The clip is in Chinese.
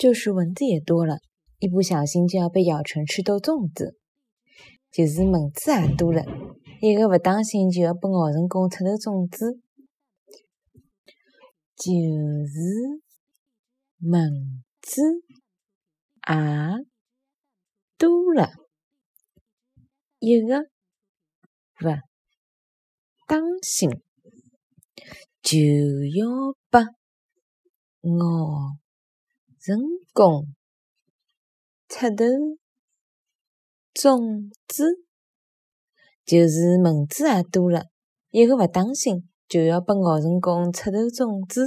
就是蚊子也多了，一不小心就要被咬成吃豆粽子；就是蚊子也多了，一个不当心就要被咬成拱出头粽子；就是蚊子也多了，一个不当心就要被咬。成功出头种子，就是蚊子也多了，一个勿当心就要被咬成功出头种子。